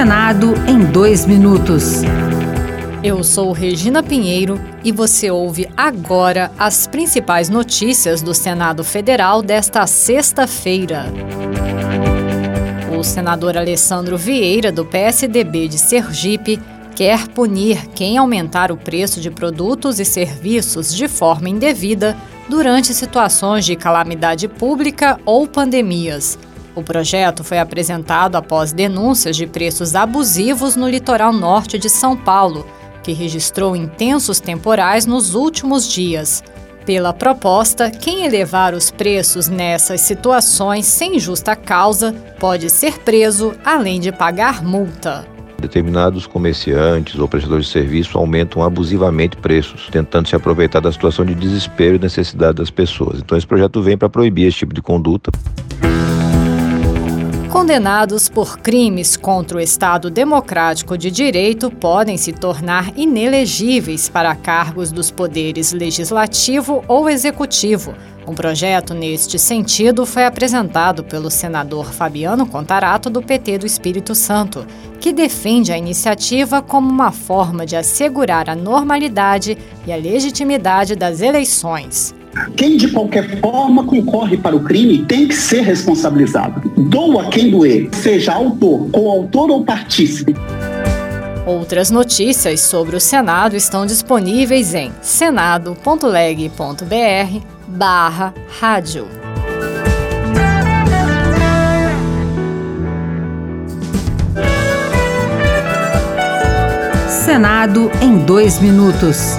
Senado em dois minutos. Eu sou Regina Pinheiro e você ouve agora as principais notícias do Senado Federal desta sexta-feira. O senador Alessandro Vieira, do PSDB de Sergipe, quer punir quem aumentar o preço de produtos e serviços de forma indevida durante situações de calamidade pública ou pandemias. O projeto foi apresentado após denúncias de preços abusivos no litoral norte de São Paulo, que registrou intensos temporais nos últimos dias. Pela proposta, quem elevar os preços nessas situações sem justa causa pode ser preso, além de pagar multa. Determinados comerciantes ou prestadores de serviço aumentam abusivamente preços, tentando se aproveitar da situação de desespero e necessidade das pessoas. Então, esse projeto vem para proibir esse tipo de conduta. Condenados por crimes contra o Estado Democrático de Direito podem se tornar inelegíveis para cargos dos poderes legislativo ou executivo. Um projeto neste sentido foi apresentado pelo senador Fabiano Contarato, do PT do Espírito Santo, que defende a iniciativa como uma forma de assegurar a normalidade e a legitimidade das eleições. Quem de qualquer forma concorre para o crime tem que ser responsabilizado. Doa quem doer, seja autor, coautor ou partícipe. Outras notícias sobre o Senado estão disponíveis em senado.leg.br barra rádio. Senado em dois minutos.